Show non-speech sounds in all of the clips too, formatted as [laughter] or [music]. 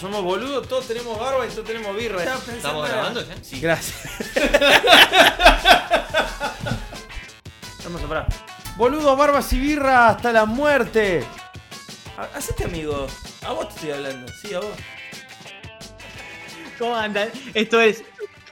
Somos boludos, todos tenemos barba y todos tenemos birra. ¿Estamos grabando ya? Sí. Gracias. [laughs] Hermoso, pará. Boludos, barbas y birra hasta la muerte. Ha- Hacete amigo. A vos te estoy hablando. Sí, a vos. ¿Cómo andan? Esto es.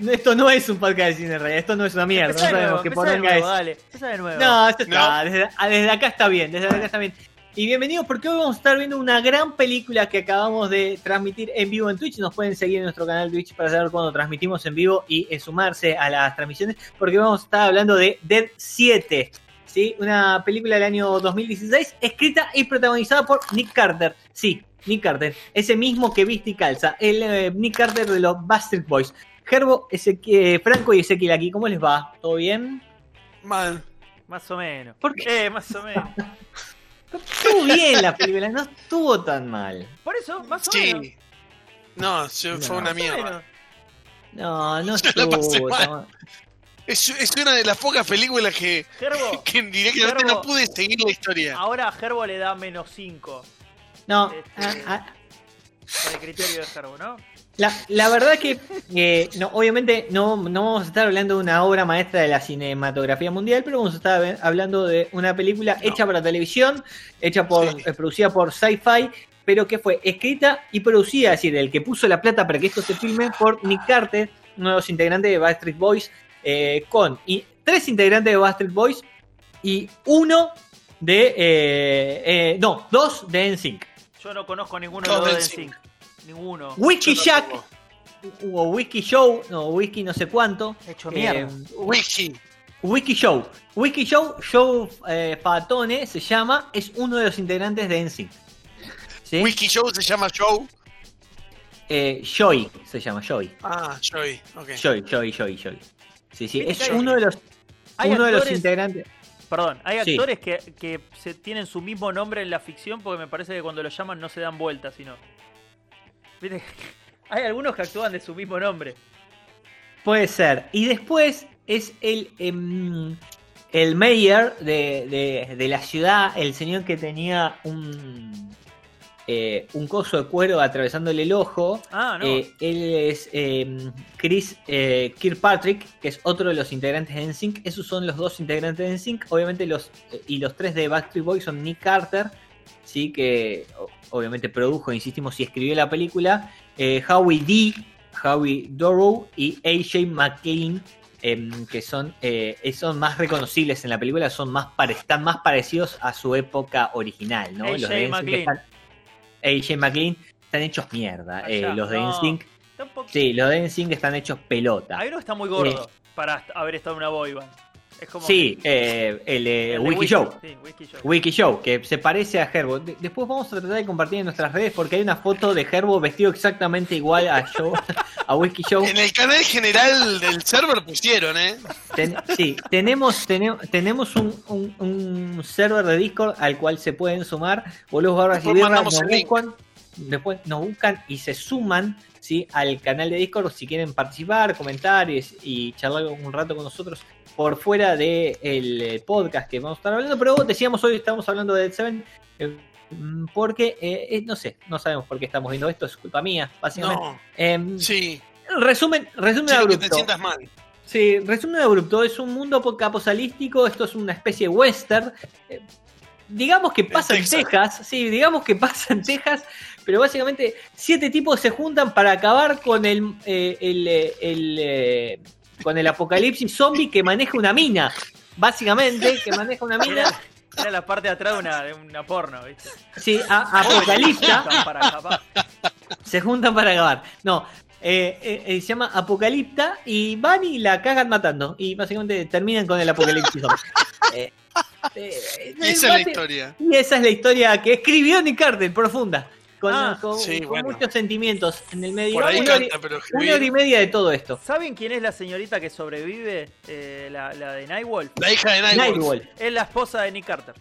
Esto no es un podcast de cine realidad, esto no es una mierda, no sabemos qué empezá de poronga nuevo, es. dale. De nuevo. No, esto está, desde, ah, desde acá está bien, desde acá está bien. Y bienvenidos porque hoy vamos a estar viendo una gran película que acabamos de transmitir en vivo en Twitch. Nos pueden seguir en nuestro canal Twitch para saber cuando transmitimos en vivo y eh, sumarse a las transmisiones porque vamos a estar hablando de Dead 7. ¿sí? Una película del año 2016 escrita y protagonizada por Nick Carter. Sí, Nick Carter, ese mismo que viste y calza, el eh, Nick Carter de los Bastard Boys. Gerbo, Ezequiel- Franco y Ezequiel aquí, ¿cómo les va? ¿Todo bien? Mal. Más o menos. ¿Por qué? Eh, más o menos. [laughs] Estuvo bien la película, no estuvo tan mal. Por eso, más o menos. Sí. No, fue No. una mierda. No, no [laughs] estuvo mal. tan mal. Es, es una de las pocas películas que, Gerbo, [laughs] que directamente Gerbo. no pude seguir la historia. ahora a Gerbo le da menos 5. No, Este- ah, ah, Por el criterio de Gerbo, ¿no? La, la verdad que, eh, no, obviamente no, no vamos a estar hablando de una obra maestra de la cinematografía mundial, pero vamos a estar hablando de una película hecha para televisión, hecha por, Sí. eh, producida por Sci-Fi, pero que fue escrita y producida, es decir, el que puso la plata para que esto se filme por Nick Carter, uno de los integrantes de Backstreet Boys, eh, con y, tres integrantes de Backstreet Boys y uno de, eh, eh, no, dos de NSYNC. Yo no conozco ninguno de los de zinc. NSYNC. Ninguno. Wiki Yo Jack tampoco. o Wiki Show, no, Wiki no sé cuánto. Hecho eh, mierda. Wiki. Wiki Show. Wiki Show, Show eh, Fatone se llama, es uno de los integrantes de NSYNC. ¿Sí? Wiki Show se llama Show. Eh, Joy se llama, Joy. Ah, Joy. Ok. Joy, Joy, Joy, Joy. Sí, sí, es uno de los, hay uno de los actores- integrantes. Perdón, hay Sí. actores que, que se tienen su mismo nombre en la ficción porque me parece que cuando lo llaman no se dan vueltas, sino. ¿Viste? [laughs] Hay algunos que actúan de su mismo nombre. Puede ser. Y después es el, em, el mayor de, de- de la ciudad, el señor que tenía un, eh, un coso de cuero atravesándole el ojo. Ah, no. Eh, él es em, Chris eh, Kirkpatrick, que es otro de los integrantes de NSYNC. Esos son los dos integrantes de NSYNC. Obviamente los y los tres de Backstreet Boys son Nick Carter, sí que obviamente produjo, insistimos, y escribió la película. eh, Howie D, Howie Dorough y AJ McLean, em, que son, eh, son más reconocibles en la película, son más están más parecidos a su época original, ¿no? AJ Los de McLean. están- AJ McLean están hechos mierda. eh, Allá. los de No. Tampoco- sí, los de NSYNC están hechos pelota. Hay uno que está muy gordo para est- haber estado en una boy band. Es como. Sí, eh, el, eh, el de Wiki Show. Sí, Wiki Show. Wiki Show, que se parece a Herbo. De- después vamos a tratar de compartir en nuestras redes porque hay una foto de Herbo vestido exactamente igual a Show, [laughs] a Wiki Show. En el canal general del server pusieron, ¿eh? Ten- sí, tenemos, tenemos, tenemos un, un- un server de Discord al cual se pueden sumar. Boludos Barbas y Después Birra mandamos nos buscan, después nos buscan y se suman ¿sí? al canal de Discord si quieren participar, comentar y, y charlar un rato con nosotros por fuera del el podcast que vamos a estar hablando. Pero decíamos hoy estamos hablando de Dead Seven. eh, porque, eh, eh, no sé, no sabemos por qué estamos viendo esto, es culpa mía, básicamente. No. Em, Sí. Resumen, resumen que te abrupto. sientas mal. Sí, resumen abrupto, es un mundo caposalístico, esto es una especie de western. Eh, digamos que pasa en Texas. Texas, sí, digamos que pasa en Texas, pero básicamente siete tipos se juntan para acabar con el, eh, el, eh, el, eh, con el apocalipsis zombie que maneja una mina. Básicamente, que maneja una mina. Era, era la parte de atrás de una, de una porno, ¿viste? Sí, a- apocalipta. Para acabar. se juntan para acabar. No, eh, eh, eh, se llama Apocalipta y van y la cagan matando. Y básicamente terminan con el apocalipsis. zombie. [laughs] Eh, eh, Y esa es la historia. Y esa es la historia que escribió Nick Carter, profunda. Con, Ah, con- sí, con bueno. muchos sentimientos en el medio. Por ahí una, hora, canta, pero una hora y media de todo esto. ¿Saben quién es la señorita que sobrevive? Eh, la, la de Nightwolf. La hija de Nightwolf. Nightwolf. Es la esposa de Nick Carter.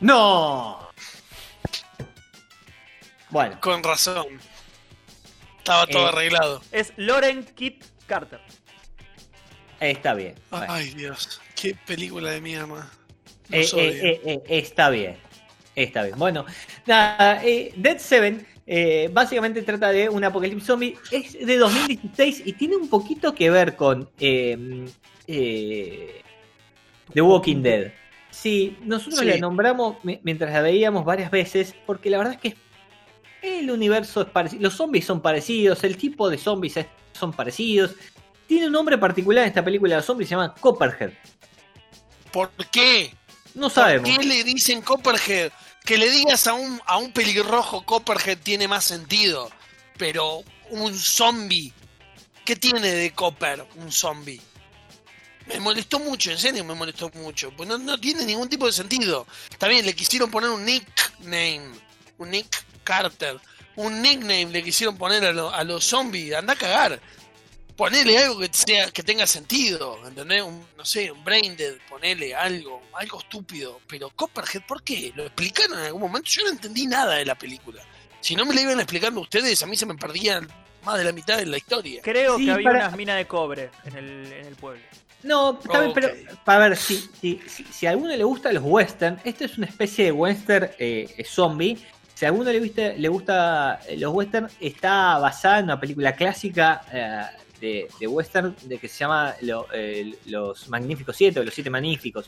¡No! Bueno, Con razón. Estaba todo Eh, arreglado. Es Lauren Kit Carter. está bien. Bueno. Ay, Dios. Qué película de mierda. Eh, eh, odio. eh, eh, está bien. Está bien. Bueno, nada, eh, Dead Seven eh, básicamente trata de un apocalipsis zombie. Es de 2016 y tiene un poquito que ver con eh, The Walking Dead. Sí, nosotros Sí. la nombramos mi- mientras la veíamos varias veces porque la verdad es que el universo es parecido. Los zombies son parecidos, el tipo de zombies es- son parecidos. Tiene un nombre particular en esta película de los zombies, se llama Copperhead. ¿Por qué? No sabemos. ¿Por qué le dicen Copperhead? Que le digas a un, a un pelirrojo Copperhead tiene más sentido. Pero un zombie. ¿Qué tiene de Copper un zombie? Me molestó mucho, en serio me molestó mucho. Pues no, no tiene ningún tipo de sentido. Bien, le quisieron poner un nickname. Un Nick Carter. Un nickname le quisieron poner a, lo- a los zombies. Anda a cagar. Ponele algo que sea que tenga sentido, ¿entendés? Un, no sé, un brain dead, ponele algo, algo estúpido. Pero Copperhead, ¿por qué? ¿Lo explicaron en algún momento? Yo no entendí nada de la película. Si no me la iban explicando ustedes, a mí se me perdía más de la mitad de la historia. Creo Sí, que había para- unas minas de cobre en el, en el pueblo. No, Ok. pero para ver, si, si, si, si a alguno le gusta los western, esto es una especie de western eh, eh, zombie. Si a alguno le gusta, le gusta eh, los western, está basada en una película clásica eh, de, de western de que se llama lo- eh, Los Magníficos Siete o Los Siete Magníficos,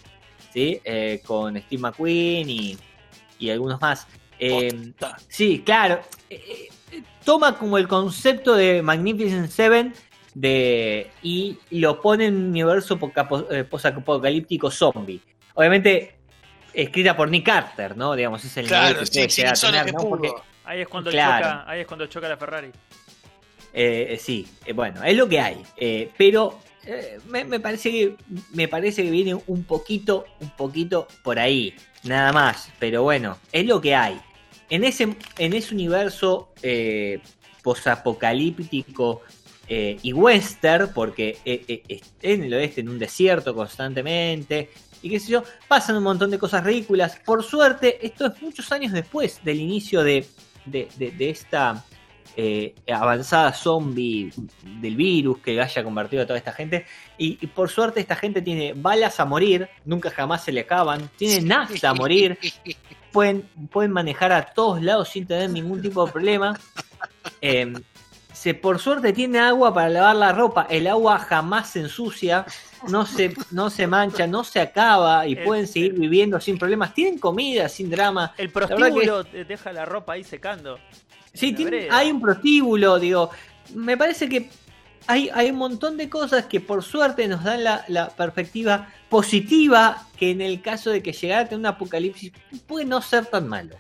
¿sí? Eh, con Steve McQueen y, y algunos más. Eh, Posta. Sí, claro. Eh, eh, toma como el concepto de Magnificent Seven de, y lo pone en un universo poca- po- posapocalíptico zombie. Obviamente, escrita por Nick Carter, ¿no? Digamos, es el nivel Claro, que sí, sí, tener, ¿no? Porque, Ahí es cuando Claro. choca, ahí es cuando choca la Ferrari. Eh, eh, sí, eh, bueno, es lo que hay. Eh, pero me, parece que me parece que viene un poquito, un poquito por ahí, nada más. Pero bueno, es lo que hay. En ese, en ese universo posapocalíptico y western, porque en el oeste, en un desierto constantemente, y qué sé yo, pasan un montón de cosas ridículas. Por suerte, esto es muchos años después del inicio de- de- de esta eh, avanzada zombie del virus que haya convertido a toda esta gente. Y, y por suerte esta gente tiene balas a morir, nunca jamás se le acaban, tiene nafta a morir, pueden, pueden manejar a todos lados sin tener ningún tipo de problema. Eh, se, por suerte tiene agua para lavar la ropa, el agua jamás se ensucia, no se, no se mancha, no se acaba y El- pueden seguir viviendo sin problemas. Tienen comida sin drama. El prostíbulo deja la ropa ahí secando. Sí, tiene- hay un prostíbulo, digo. Me parece que hay, hay un montón de cosas que por suerte nos dan la, la perspectiva positiva que en el caso de que llegara a tener un apocalipsis puede no ser tan malo.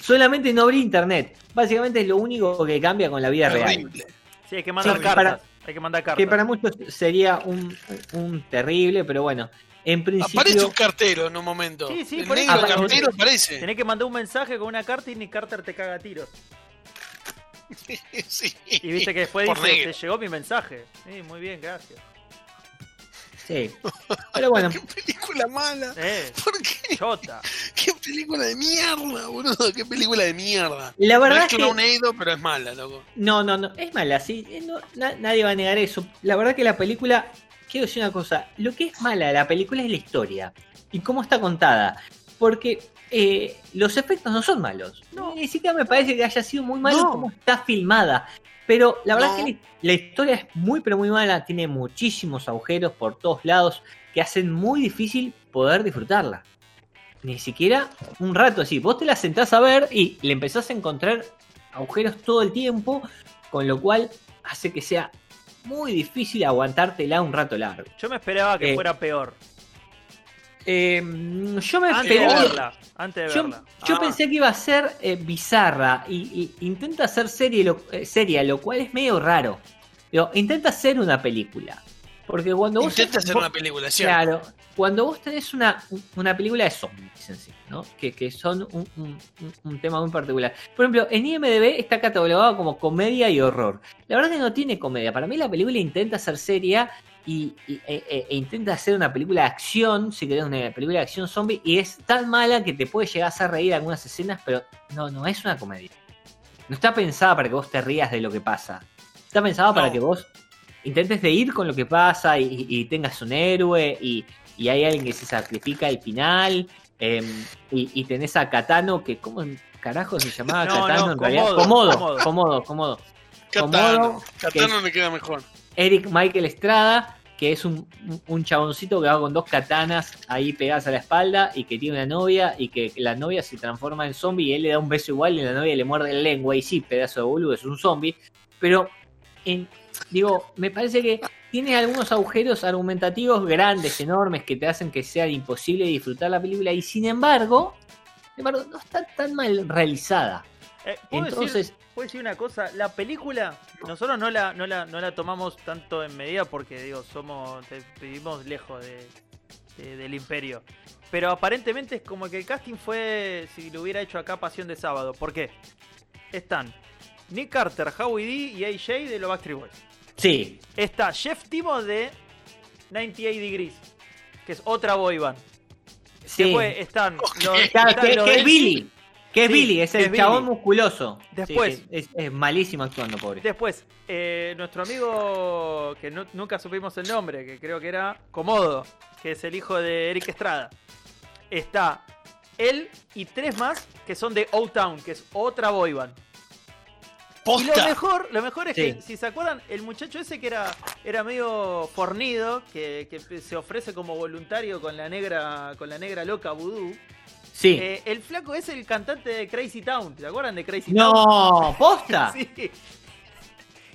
Solamente no abrir internet. Básicamente es lo único que cambia con la vida real. Horrible. Sí, hay que mandar Sí, cartas. para- hay que mandar cartas. Que para muchos sería un, un terrible, pero bueno, en principio... Aparece un cartero en un momento. Sí, sí, el eso. cartero aparece. Tenés que mandar un mensaje con una carta y Nick Carter te caga a tiros. [laughs] Sí. Y viste que después dice, te llegó mi mensaje. Sí, muy bien, gracias. Sí. Pero bueno, [laughs] Qué película mala. Eh, ¿Por qué? chota. [laughs] Qué película de mierda, boludo. Qué película de mierda. la No verdad es es que... Clownado, pero es mala, loco. No, no, no, es mala, sí, no, na- nadie va a negar eso. La verdad que la película, quiero decir una cosa, lo que es mala de la película es la historia y cómo está contada, porque eh, los efectos no son malos, ni siquiera me parece que haya sido muy malo No. cómo está filmada, pero la verdad No. es que la, la historia es muy pero muy mala, tiene muchísimos agujeros por todos lados que hacen muy difícil poder disfrutarla. Ni siquiera un rato así. Vos te la sentás a ver y le empezás a encontrar agujeros todo el tiempo, con lo cual hace que sea muy difícil aguantártela un rato largo. Yo me esperaba que Eh, fuera peor. Eh, yo me Antes de verla. Antes de yo, verla. yo Ah. pensé que iba a ser eh, bizarra y, y intenta ser serie, lo, eh, seria, lo cual es medio raro. Intenta hacer una película. Porque cuando vos. Intenta hacer vos- una película, ¿cierto? Claro. cuando vos tenés una, una película de zombies en sí, ¿no? Que, que son un, un- un- tema muy particular. Por ejemplo, en IMDB está catalogado como comedia y horror. La verdad que no tiene comedia. Para mí la película intenta ser seria y, y- e, e- e intenta hacer una película de acción, si querés, una película de acción zombie, y es tan mala que te puede llegar a hacer reír algunas escenas, pero no, no es una comedia. No está pensada para que vos te rías de lo que pasa. Está pensada para que vos intentes de ir con lo que pasa y, y tengas un héroe y, y hay alguien que se sacrifica al final. eh, y, y tenés a Katano, que ¿cómo carajo se llamaba No, Katano no, en realidad? Comodo, Komodo. Comodo, Comodo. Katano. Katano me queda mejor. Eric Michael Estrada, que es un, un- un chaboncito que va con dos katanas ahí pegadas a la espalda y que tiene una novia y que la novia se transforma en zombie y él le da un beso igual y la novia le muerde la lengua y sí, pedazo de boludo, es un zombie. Pero, en- digo, me parece que tiene algunos agujeros argumentativos grandes, enormes, que te hacen que sea imposible disfrutar la película y sin embargo, sin embargo no está tan mal realizada. Eh, ¿puedo, Entonces, decir, puedo decir una cosa, la película, nosotros no la, no la, no la tomamos tanto en medida porque digo, somos, te- vivimos lejos de, de- del imperio. Pero aparentemente es como que el casting fue si lo hubiera hecho acá Pasión de Sábado. ¿Por qué? Están Nick Carter, Howie D y AJ de los Backstreet Boys. Sí, Está Jeff Timo de 98 Degrees, que es otra boy band. sí. Después están los, Claro, están que, los que es. Billy. Que es Sí, Billy, es que el es chabón Billy. musculoso. Después. es, es malísimo actuando, pobre. Después, eh, nuestro amigo que nu- nunca supimos el nombre, que creo que era Comodo, que es el hijo de Eric Estrada. Está él y tres más que son de O-Town, que es otra boy band. Y lo mejor, lo mejor es Sí. que, si se acuerdan, el muchacho ese que era, era medio fornido, que, que se ofrece como voluntario con la negra, con la negra loca Voodoo. Sí. eh, el flaco es el cantante de Crazy Town. ¿Se acuerdan de Crazy Town? no, posta. [laughs] Sí.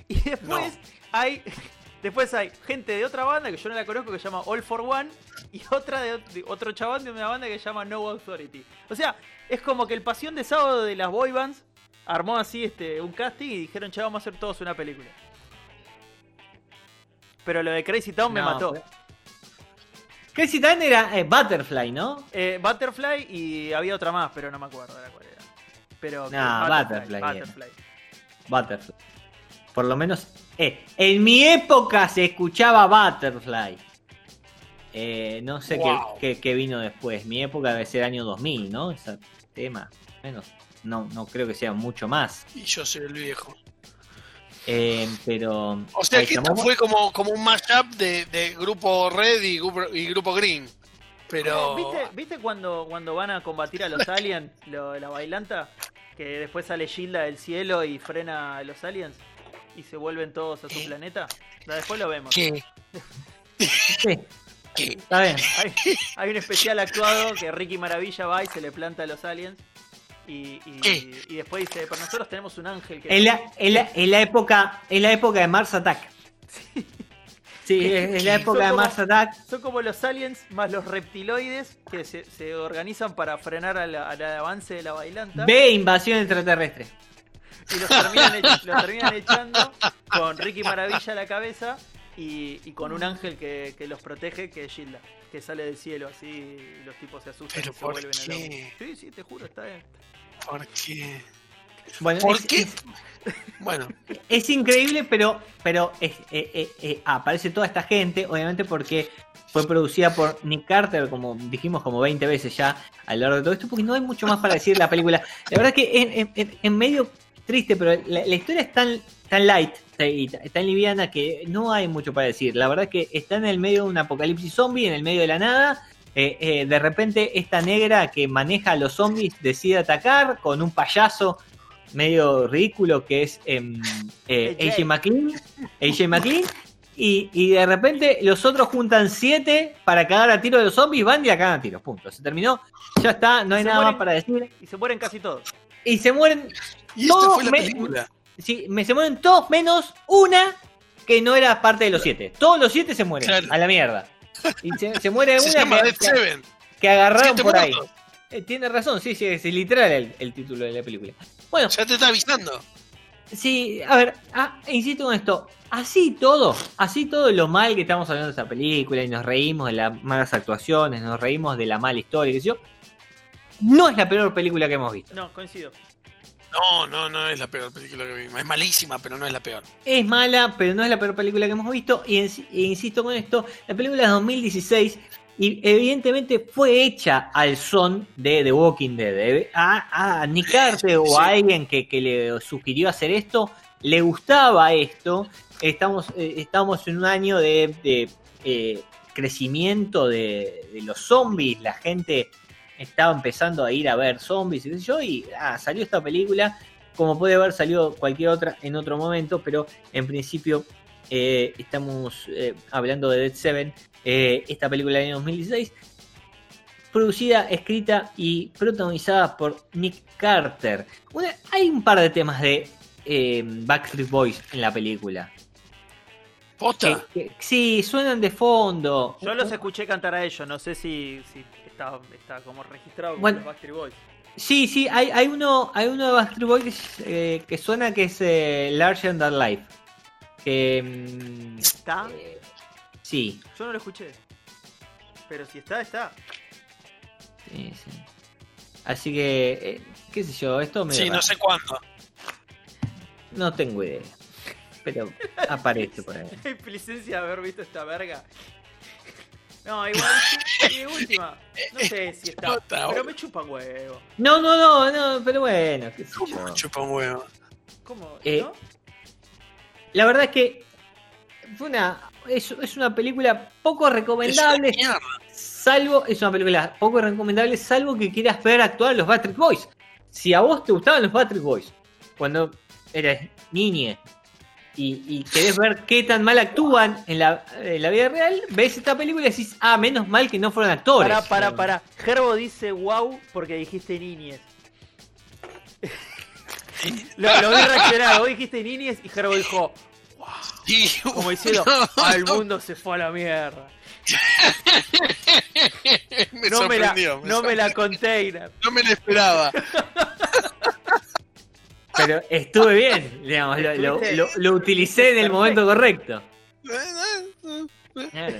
Y después hay [laughs] después hay gente de otra banda que yo no la conozco que se llama All for One y otra de, de otro chabón de una banda que se llama No Authority. O sea, es como que el pasión de sábado de las boy bands armó así este un casting y dijeron, "Che, vamos a hacer todos una película." Pero lo de Crazy Town me mató. fue- Crazy Town era eh, Butterfly, ¿no? Eh, Butterfly y había otra más, pero no me acuerdo de cuál era. Pero No, Butterfly. Butterfly. Butterfly. Por lo menos. eh, en mi época se escuchaba Butterfly. Eh, no sé qué, qué vino después. Mi época debe ser año 2000, ¿no? Ese tema. Menos. No, no creo que sea mucho más. Y yo soy el viejo. Eh, pero. O sea que esto fue como, como un mashup de, de grupo Red y grupo, y grupo Green. Pero. ¿Viste, viste cuando, cuando van a combatir a los aliens, [laughs] lo- la bailanta? Que después sale Gilda del cielo y frena a los aliens y se vuelven todos a su ¿Qué? planeta. Después lo vemos. ¿Qué? Sí, ¿Qué? está bien. Hay, hay un especial actuado que Ricky Maravilla va y se le planta a los aliens. Y, y- después dice, pero nosotros tenemos un ángel que... En la, en la- en la época, en la época de Mars Attack. [laughs] Sí, es, es la [laughs] época de como- Mars Attack. Son como los aliens más los reptiloides que se, se organizan para frenar al, al avance de la bailanta. B, invasión extraterrestre. y los terminan, [laughs] ech- los terminan echando con Ricky Maravilla a la cabeza y, y con un ángel que, que los protege, que es Gilda, que sale del cielo así y los tipos se asustan ¿Pero y se por vuelven a qué? Sí, sí, te juro, está bien. ¿Por qué? Bueno, ¿Por es- qué? es- Bueno, Es increíble, pero, pero es- eh, eh, eh, aparece toda esta gente, obviamente porque fue producida por Nick Carter, como dijimos como 20 veces ya a lo largo de todo esto, porque no hay mucho más para decir de la película. La verdad que en, en- en- en medio triste, pero la, la historia es tan, tan light y t- tan liviana que no hay mucho para decir. La verdad que está en el medio de un apocalipsis zombie, en el medio de la nada. Eh, eh, de repente esta negra que maneja a los zombies decide atacar con un payaso medio ridículo que es em, eh, AJ. McLean. AJ McLean. Y, y de repente los otros juntan siete para cagar a tiro de los zombies, van y la cagan a tiros. Punto. Se terminó. Ya está, no hay nada mueren. más para decir. Y se mueren casi todos. Y se mueren. y esta No, fue la me- película. Sí, me se mueren todos menos una que no era parte de los siete. Todos los siete se mueren. Claro. A la mierda. Y se, se muere [laughs] Se una llama que, Seven. que agarraron por ahí. Eh, tiene razón, sí, sí, es literal el, el título de la película. Bueno, Ya te está avisando. Sí, a ver, ah, insisto con esto. Así todo, así todo lo mal que estamos hablando de esta película y nos reímos de las malas actuaciones, nos reímos de la mala historia, qué sé yo. No es la peor película que hemos visto. No, coincido. No, no, no es la peor película que vimos. Es malísima, pero no es la peor. Es mala, pero no es la peor película que hemos visto. Y e insisto con esto, la película es 2016 y evidentemente fue hecha al son de The Walking Dead. Eh, A, a Nick Carter o sí. a alguien que, que le sugirió hacer esto, le gustaba esto. Estamos, eh, estamos en un año de, de, eh, crecimiento de, de los zombies. La gente estaba empezando a ir a ver zombies y qué sé yo. Y ah, salió esta película como puede haber salido cualquier otra en otro momento, pero en principio eh, estamos eh, hablando de Dead Seven, eh, esta película del año 2016, producida, escrita y protagonizada por Nick Carter. Una- hay un par de temas de Backstreet Boys en la película. ¿Posta? Sí, suenan de fondo. Yo los escuché cantar a ellos, no sé si, si está, está como registrado como Bueno. los Backstreet Boys. Sí, sí, hay, hay uno hay uno de Backstreet Boys que, eh, que suena que es eh, Larger Than Life. Que, mm, ¿Está? eh, sí, Yo no lo escuché. Pero si está, está. sí, sí. Así que, eh, qué sé yo, esto me... Sí, no sé cuándo. No tengo idea. Pero aparece por ahí. [laughs] Hay licencia de haber visto esta verga. No, igual, de última. No sé si está. Pero me chupan huevo. No, no, no, no, pero bueno, qué sé ¿Cómo yo. me chupa un huevo? ¿Cómo? Eh, ¿No? La verdad es que fue una, es, es una película poco Es una recomendable. Salvo, es una película poco recomendable, salvo que quieras ver actuar a los Backstreet Boys. Si a vos te gustaban los Backstreet Boys, cuando eras niñe, y, y querés ver qué tan mal actúan en la, en la vida real, ves esta película y decís, ah, menos mal que no fueron actores. Pará, pará, pará. Gerbo dice wow porque dijiste niñez. [laughs] lo, lo vi reaccionar, vos dijiste niñez y Gerbo dijo, Y- como diciendo, no, al mundo se fue a la mierda. [laughs] me no me la, sorprendió. me no me la container. No me la esperaba. [laughs] Pero estuve bien, digamos, lo, lo- lo- lo utilicé en el momento correcto. Claro.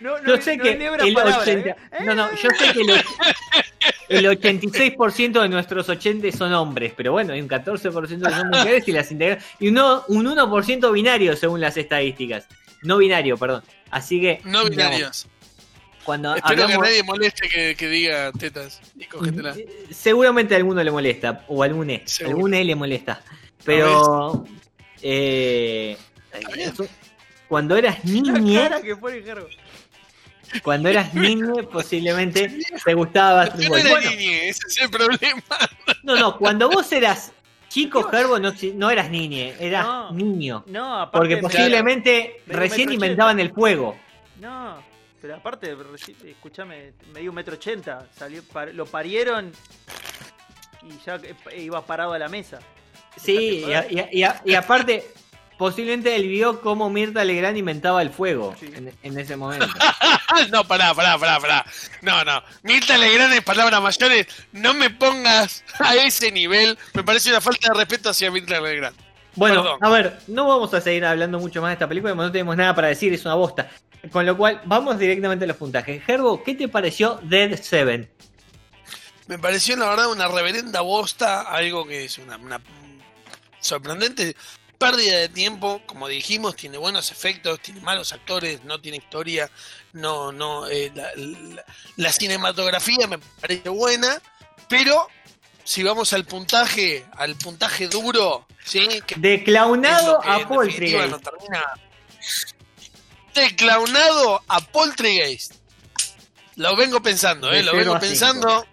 No, no, Yo hay- sé no que el palabra, 80, ¿eh? no, no, yo sé que el, och- el 86% de nuestros 80 son hombres, pero bueno, hay un 14% que son mujeres y las integran y uno, un 1% binario según las estadísticas. No binario, perdón. Así que No digamos, binarios. Cuando Espero hablamos que nadie moleste que, que diga tetas. Y cógetela. Eh, Seguramente a alguno le molesta, o a algún E, Seguro. algún E le molesta. Pero eh, eso- cuando eras [laughs] niña, que Gerbo. cuando eras [laughs] niña posiblemente te gustaba Yo no era Bueno, niñe, ese es el problema. [laughs] no, no, cuando vos eras chico, Gerbo, no, no eras niñe, eras No. niño. No, aparte. Porque posiblemente Medio recién inventaban el fuego. No, pero aparte, escúchame, me dio un metro ochenta. Salió, par- lo parieron y ya eh, iba parado a la mesa. Sí, y, a- y a- y a- y aparte, posiblemente él vio cómo Mirta Legrand inventaba el fuego Sí. en, en ese momento. [laughs] No, pará, pará, pará, pará. No, no. Mirta Legrand en palabras mayores, no me pongas a ese nivel. Me parece una falta de respeto hacia Mirta Legrand. Bueno, Perdón. a ver, no vamos a seguir hablando mucho más de esta película, porque no tenemos nada para decir, es una bosta. Con lo cual, vamos directamente a los puntajes. Gerbo, ¿qué te pareció Dead Seven? Me pareció, la verdad, una reverenda bosta. Algo que es una, una sorprendente pérdida de tiempo. Como dijimos, tiene buenos efectos, tiene malos actores, no tiene historia. No, no. eh, la, la- la cinematografía me parece buena, pero. Si vamos al puntaje, al puntaje duro, ¿sí? Que De que a Poltergeist. no termina. De clownado a Poltergeist. Lo vengo pensando, De ¿eh? Lo vengo pensando.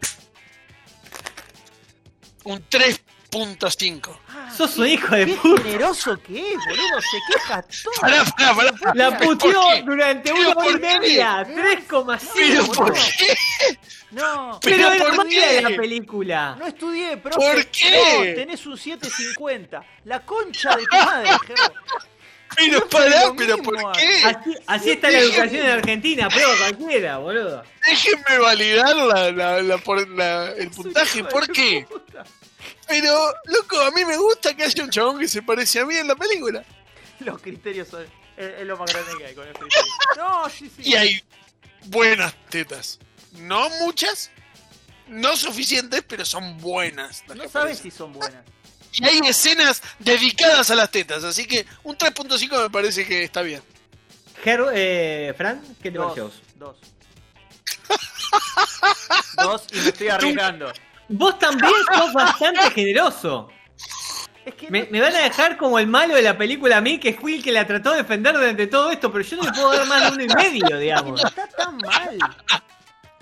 Un 3.5. Sos un hijo de Qué puta. generoso que es, boludo. Se queja todo. Pará, pará, pará. La ¿Por puteó qué? durante ¿Pero una hora y por qué? media. ¿Pero 3,5. por boludo. qué? No, Pero ¿Pero por qué? la película. no estudié, profe. ¿Por qué? No, tenés un 750. La concha de tu madre, Gerbo. Pero pará, pero mismo ¿por qué? Así, así está la educación en Argentina, prueba cualquiera, boludo. Déjenme validar la, la, el puntaje. ¿Por qué? Pero, loco, a mí me gusta que haya un chabón que se parece a mí en la película. Los criterios son. Es, es lo más grande que hay con los criterios. No, sí, sí. Y hay buenas tetas. No muchas, no suficientes, pero son buenas. No sabes si son buenas. Y hay escenas dedicadas a las tetas, así que un 3.5 me parece que está bien. Ger- eh, Fran, ¿qué te Dos. pareció? a vos? Dos. [laughs] Dos y me estoy arriesgando. Vos también sos bastante generoso. Es que Me, me van a dejar como el malo de la película a mí, que fui el que la trató de defender durante todo esto, pero yo no le puedo dar más de uno y medio, digamos. no está tan mal.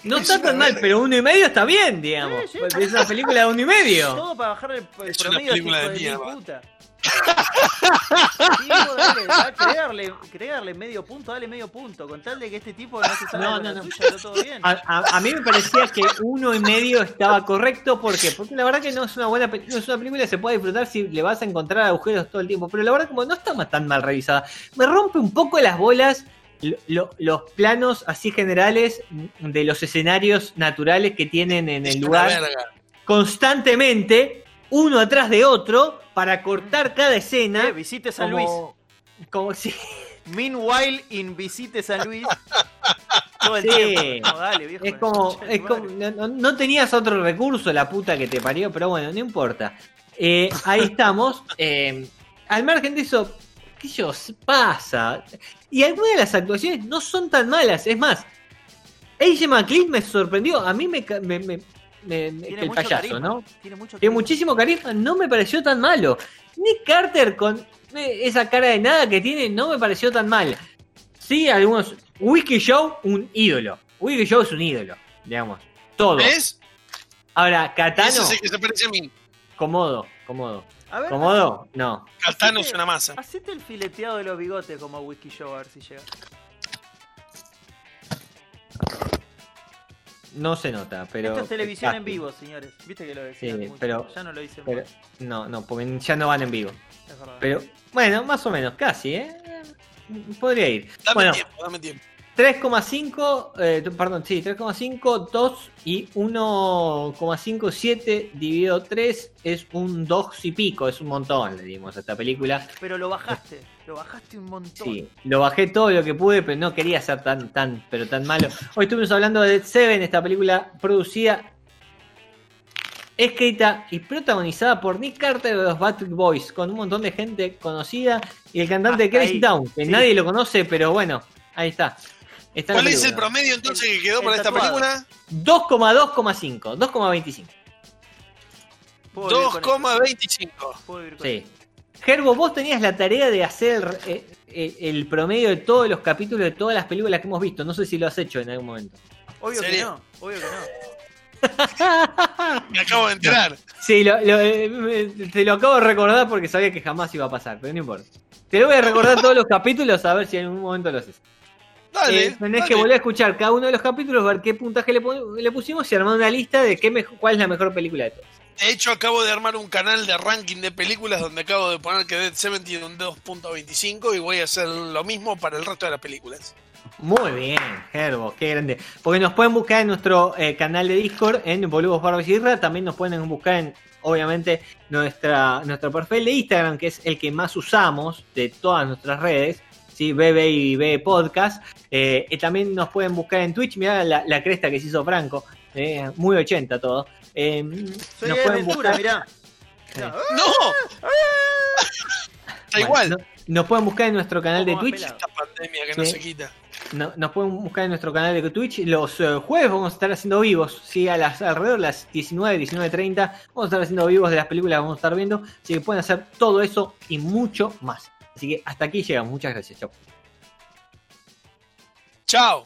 No Es está una tan mal, pero uno y medio está bien, digamos. Sí, sí. Porque es una película de uno y medio. [laughs] Todo para bajar el, el Es una promedio, película hijo de de, mierda. puta. [laughs] Sí, dale, querés darle medio punto, dale medio punto. Con tal de que este tipo no se salga No, no, la no. está todo bien. A, a- a mí me parecía que uno y medio estaba correcto. ¿Por qué? Porque la verdad que no es una buena no es una película que se puede disfrutar si le vas a encontrar agujeros todo el tiempo. Pero la verdad, como no está tan mal revisada, me rompe un poco las bolas lo- lo- los planos así generales de los escenarios naturales que tienen en Es el lugar constantemente, uno atrás de otro, para cortar cada escena. Eh, visite San Luis. como, si. [laughs] Meanwhile, in Visite San Luis. [laughs] Todo el Sí. tiempo. No, dale, viejo. Es como, es como no tenías otro recurso, la puta que te parió, pero bueno, no importa. Eh, ahí estamos. Eh, al margen de eso, qué sé yo, pasa. Y algunas de las actuaciones no son tan malas. Es más, AJ McLean me sorprendió. A mí me, ca- me, me- me- me- Tiene que el mucho payaso, carisma. ¿no? Tiene mucho Tiene carisma. muchísimo carisma, no me pareció tan malo. Nick Carter con eh, esa cara de nada que tiene no me pareció tan mal. Sí, algunos. Wiki Show, un ídolo. Wiki Show es un ídolo, digamos. Todo. ¿Ves? Ahora, Katano, Ese es el que se parece a mí. cómodo, cómodo. A ver, ¿Cómodo? No. Catano es una masa. hacete el fileteado de los bigotes como Whisky Show a ver si llega. No se nota, pero. Esto es televisión en vivo, señores. Viste que lo decían Sí, mucho. pero- Ya no lo dicen pero-. No, no, porque ya no van en vivo. Es verdad. Pero, bueno, más o menos, casi, ¿eh? Podría ir. Dame bueno, tiempo, dame tiempo. 3,5, eh, perdón, sí, 3,5, 2 y 1,57 dividido 3 es un 2 y pico, es un montón, le dimos a esta película. Pero lo bajaste. Lo bajaste un montón. Sí, lo bajé todo lo que pude, pero no quería ser tan, tan, pero tan malo. Hoy estuvimos hablando de Seven, esta película producida, escrita y protagonizada por Nick Carter de los Backstreet Boys, con un montón de gente conocida y el cantante Crazy. Town, que Sí. nadie lo conoce, pero bueno, ahí está. Está ¿Cuál es el promedio entonces que quedó el para esta película? 2,2,5, 2,25. Puedo vivir con eso. 2,25. Puedo vivir con Sí. Gerbo, vos tenías la tarea de hacer eh, eh, el promedio de todos los capítulos de todas las películas que hemos visto. No sé si lo has hecho en algún momento. Obvio que no. Obvio que no. [laughs] Me acabo de enterar. Sí, lo- lo- eh, me- te lo acabo de recordar porque sabía que jamás iba a pasar, pero no importa. Te lo voy a recordar todos los capítulos a ver si en algún momento lo haces. Dale. Eh, tenés dale. que volver a escuchar cada uno de los capítulos, ver qué puntaje le, pusimos y armar una lista de qué cuál es la mejor película de todas. De hecho, acabo de armar un canal de ranking de películas donde acabo de poner que Dead Seven tiene un 2.25 y voy a hacer lo mismo para el resto de las películas. Muy bien, Gerbo, qué grande. Porque nos pueden buscar en nuestro eh, canal de Discord, en Boludos Barbas y. También nos pueden buscar en, obviamente, nuestra, nuestro perfil de Instagram, que es el que más usamos de todas nuestras redes. ¿Sí? BB y B Podcast. Eh, y también nos pueden buscar en Twitch. Mirá la, la cresta que se hizo Franco. eh, muy 80 todo. Eh, Soy nos de pueden aventura, buscar- mirá. Sí. Mirá. ¡No! Está Bueno, igual. no- nos pueden buscar en nuestro canal de Twitch. Esta pandemia que no Sí. se quita. No- nos pueden buscar en nuestro canal de Twitch. Los eh, jueves vamos a estar haciendo vivos, ¿sí? A las alrededor de las 19, 19.30. Vamos a estar haciendo vivos de las películas que vamos a estar viendo. Así que pueden hacer todo eso y mucho más. Así que hasta aquí llegamos. Muchas gracias. Chao. Chao.